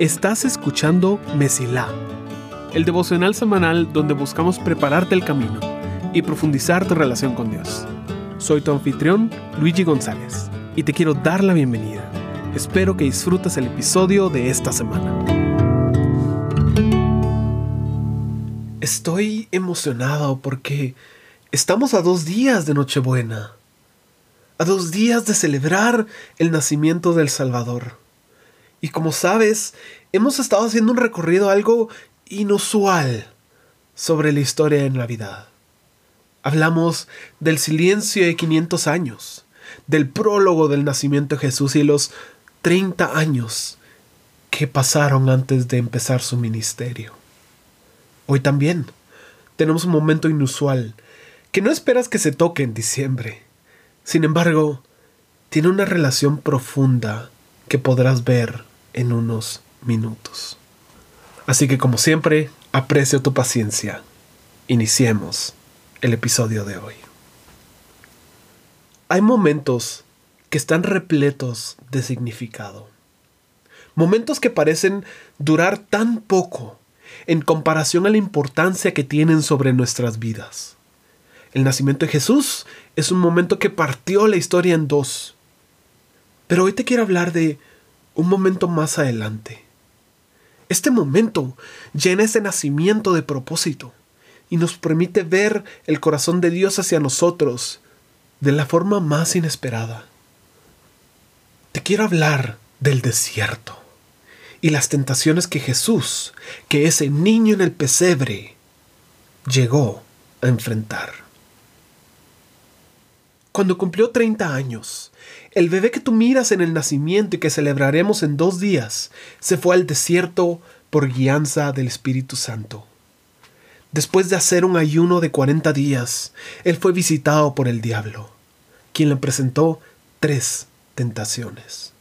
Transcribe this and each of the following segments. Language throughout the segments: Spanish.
Estás escuchando Mesilá, el devocional semanal donde buscamos prepararte el camino y profundizar tu relación con Dios. Soy tu anfitrión, Luigi González, y te quiero dar la bienvenida. Espero que disfrutes el episodio de esta semana. Estoy emocionado porque estamos a dos días de Nochebuena, a dos días de celebrar el nacimiento del Salvador. Y como sabes, hemos estado haciendo un recorrido algo inusual sobre la historia de Navidad. Hablamos del silencio de 500 años, del prólogo del nacimiento de Jesús y los 30 años que pasaron antes de empezar su ministerio. Hoy también tenemos un momento inusual que no esperas que se toque en diciembre. Sin embargo, tiene una relación profunda que podrás ver en unos minutos. Así que como siempre, aprecio tu paciencia. Iniciemos el episodio de hoy. Hay momentos que están repletos de significado. Momentos que parecen durar tan poco en comparación a la importancia que tienen sobre nuestras vidas. El nacimiento de Jesús es un momento que partió la historia en dos. Pero hoy te quiero hablar de un momento más adelante. Este momento llena ese nacimiento de propósito y nos permite ver el corazón de Dios hacia nosotros de la forma más inesperada. Te quiero hablar del desierto y las tentaciones que Jesús, que ese niño en el pesebre, llegó a enfrentar. Cuando cumplió 30 años, el bebé que tú miras en el nacimiento y que celebraremos en dos días se fue al desierto por guianza del Espíritu Santo. Después de hacer un ayuno de 40 días, él fue visitado por el diablo, quien le presentó tres tentaciones.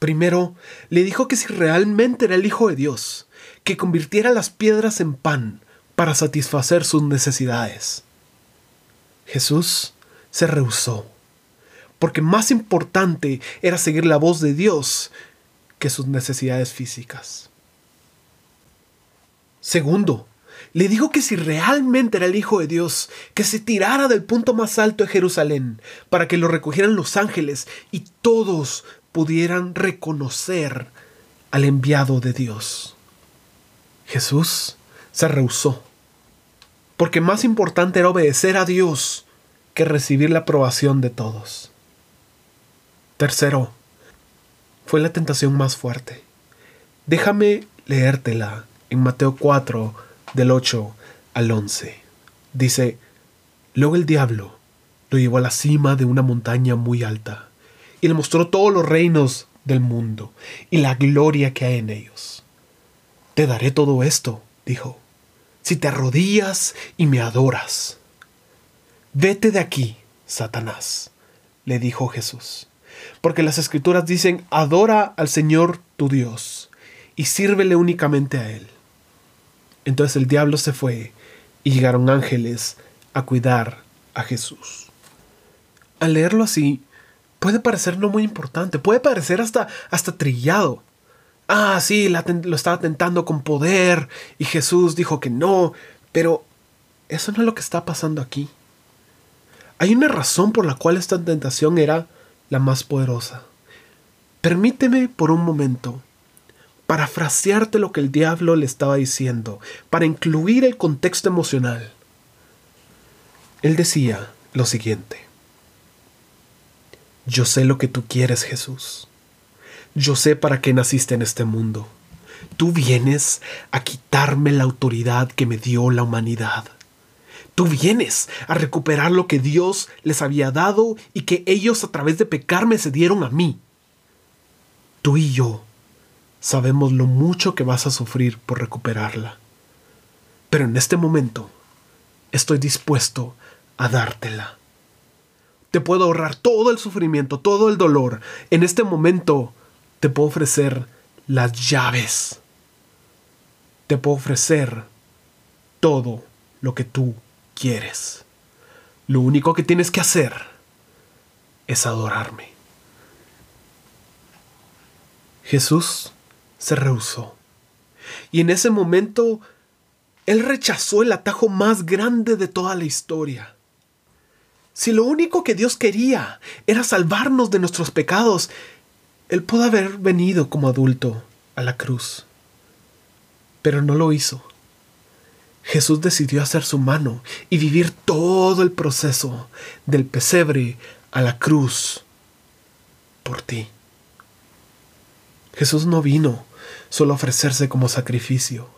Primero, le dijo que si realmente era el Hijo de Dios, que convirtiera las piedras en pan para satisfacer sus necesidades. Jesús se rehusó porque más importante era seguir la voz de Dios que sus necesidades físicas. Segundo, le dijo que si realmente era el Hijo de Dios, que se tirara del punto más alto de Jerusalén para que lo recogieran los ángeles y todos pudieran reconocer al enviado de Dios. Jesús se rehusó, porque más importante era obedecer a Dios que recibir la aprobación de todos. Tercero, fue la tentación más fuerte. Déjame leértela en Mateo 4, del 8 al 11. Dice, luego el diablo lo llevó a la cima de una montaña muy alta y le mostró todos los reinos del mundo y la gloria que hay en ellos. Te daré todo esto, dijo, si te arrodillas y me adoras. Vete de aquí, Satanás, le dijo Jesús porque las escrituras dicen, adora al Señor tu Dios y sírvele únicamente a Él. Entonces el diablo se fue y llegaron ángeles a cuidar a Jesús. Al leerlo así, puede parecer no muy importante, puede parecer hasta, hasta trillado. Ah, sí, lo estaba tentando con poder y Jesús dijo que no, pero eso no es lo que está pasando aquí. Hay una razón por la cual esta tentación era la más poderosa. Permíteme por un momento parafrasearte lo que el diablo le estaba diciendo, para incluir el contexto emocional. Él decía lo siguiente. Yo sé lo que tú quieres, Jesús. Yo sé para qué naciste en este mundo. Tú vienes a quitarme la autoridad que me dio la humanidad. Tú vienes a recuperar lo que Dios les había dado y que ellos a través de pecarme se dieron a mí. Tú y yo sabemos lo mucho que vas a sufrir por recuperarla. Pero en este momento estoy dispuesto a dártela. Te puedo ahorrar todo el sufrimiento, todo el dolor. En este momento te puedo ofrecer las llaves. Te puedo ofrecer todo lo que tú quieres. Lo único que tienes que hacer es adorarme. Jesús se rehusó. Y en ese momento, Él rechazó el atajo más grande de toda la historia. Si lo único que Dios quería era salvarnos de nuestros pecados, Él pudo haber venido como adulto a la cruz. Pero no lo hizo. Jesús decidió hacer su mano y vivir todo el proceso del pesebre a la cruz por ti. Jesús no vino solo a ofrecerse como sacrificio.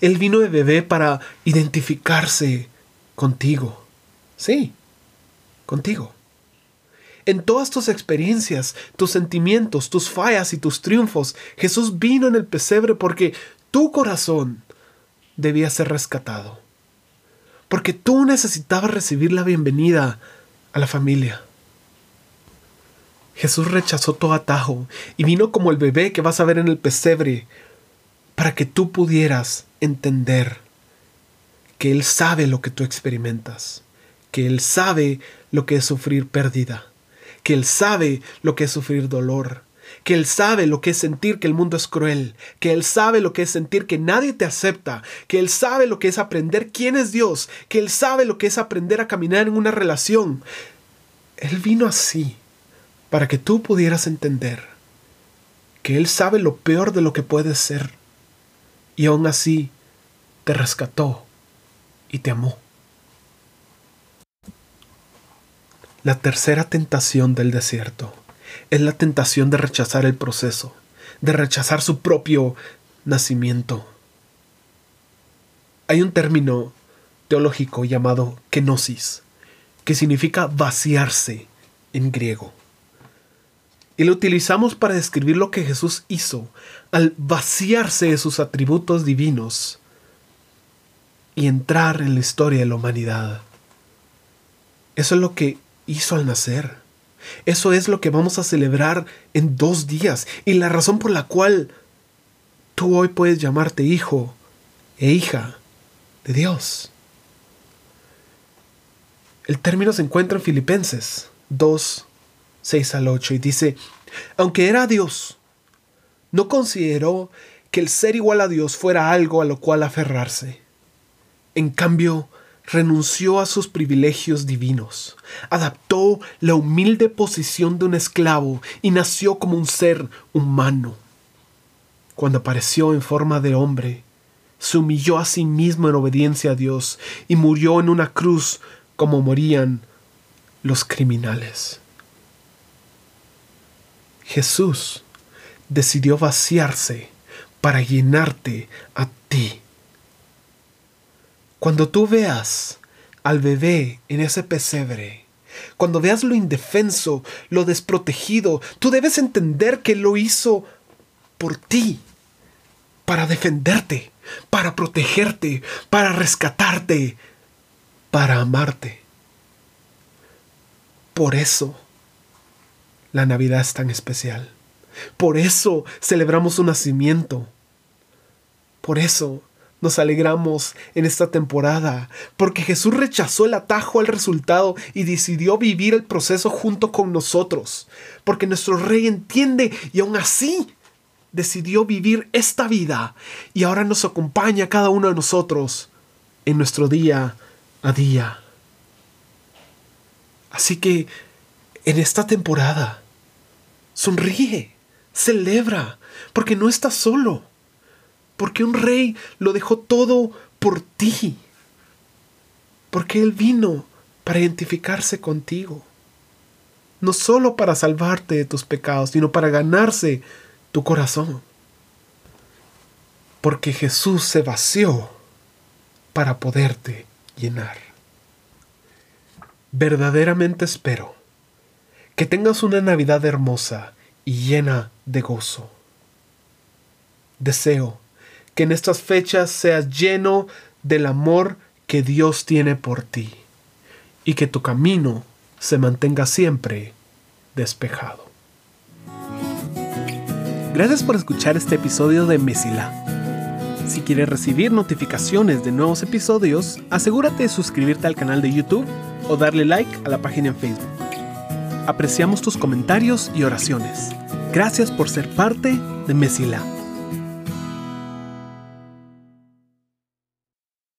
Él vino de bebé para identificarse contigo. Sí, contigo. En todas tus experiencias, tus sentimientos, tus fallas y tus triunfos, Jesús vino en el pesebre porque tu corazón debía ser rescatado. Porque tú necesitabas recibir la bienvenida a la familia. Jesús rechazó todo atajo y vino como el bebé que vas a ver en el pesebre para que tú pudieras entender que Él sabe lo que tú experimentas, que Él sabe lo que es sufrir pérdida, que Él sabe lo que es sufrir dolor, que Él sabe lo que es sentir que el mundo es cruel, que Él sabe lo que es sentir que nadie te acepta, que Él sabe lo que es aprender quién es Dios, que Él sabe lo que es aprender a caminar en una relación. Él vino así para que tú pudieras entender que Él sabe lo peor de lo que puedes ser y aún así te rescató y te amó. La tercera tentación del desierto es la tentación de rechazar el proceso, de rechazar su propio nacimiento. Hay un término teológico llamado kenosis, que significa vaciarse en griego y lo utilizamos para describir lo que Jesús hizo al vaciarse de sus atributos divinos y entrar en la historia de la humanidad. Eso es lo que hizo al nacer. Eso es lo que vamos a celebrar en dos días y la razón por la cual tú hoy puedes llamarte hijo e hija de Dios. El término se encuentra en Filipenses 2, 6 al 8 y dice, aunque era Dios, no consideró que el ser igual a Dios fuera algo a lo cual aferrarse. En cambio, renunció a sus privilegios divinos, adaptó la humilde posición de un esclavo y nació como un ser humano. Cuando apareció en forma de hombre, se humilló a sí mismo en obediencia a Dios y murió en una cruz como morían los criminales. Jesús decidió vaciarse para llenarte a ti. Cuando tú veas al bebé en ese pesebre, cuando veas lo indefenso, lo desprotegido, tú debes entender que lo hizo por ti, para defenderte, para protegerte, para rescatarte, para amarte. Por eso la Navidad es tan especial. Por eso celebramos su nacimiento. Por eso nos alegramos en esta temporada, porque Jesús rechazó el atajo al resultado y decidió vivir el proceso junto con nosotros, porque nuestro Rey entiende y aún así decidió vivir esta vida y ahora nos acompaña cada uno de nosotros en nuestro día a día. Así que en esta temporada, Sonríe, celebra, porque no estás solo, porque un rey lo dejó todo por ti, porque Él vino para identificarse contigo, no solo para salvarte de tus pecados, sino para ganarse tu corazón, porque Jesús se vació para poderte llenar. Verdaderamente espero que tengas una Navidad hermosa y llena de gozo. Deseo que en estas fechas seas lleno del amor que Dios tiene por ti y que tu camino se mantenga siempre despejado. Gracias por escuchar este episodio de Mesila. Si quieres recibir notificaciones de nuevos episodios, asegúrate de suscribirte al canal de YouTube o darle like a la página en Facebook. Apreciamos tus comentarios y oraciones. Gracias por ser parte de Mesila.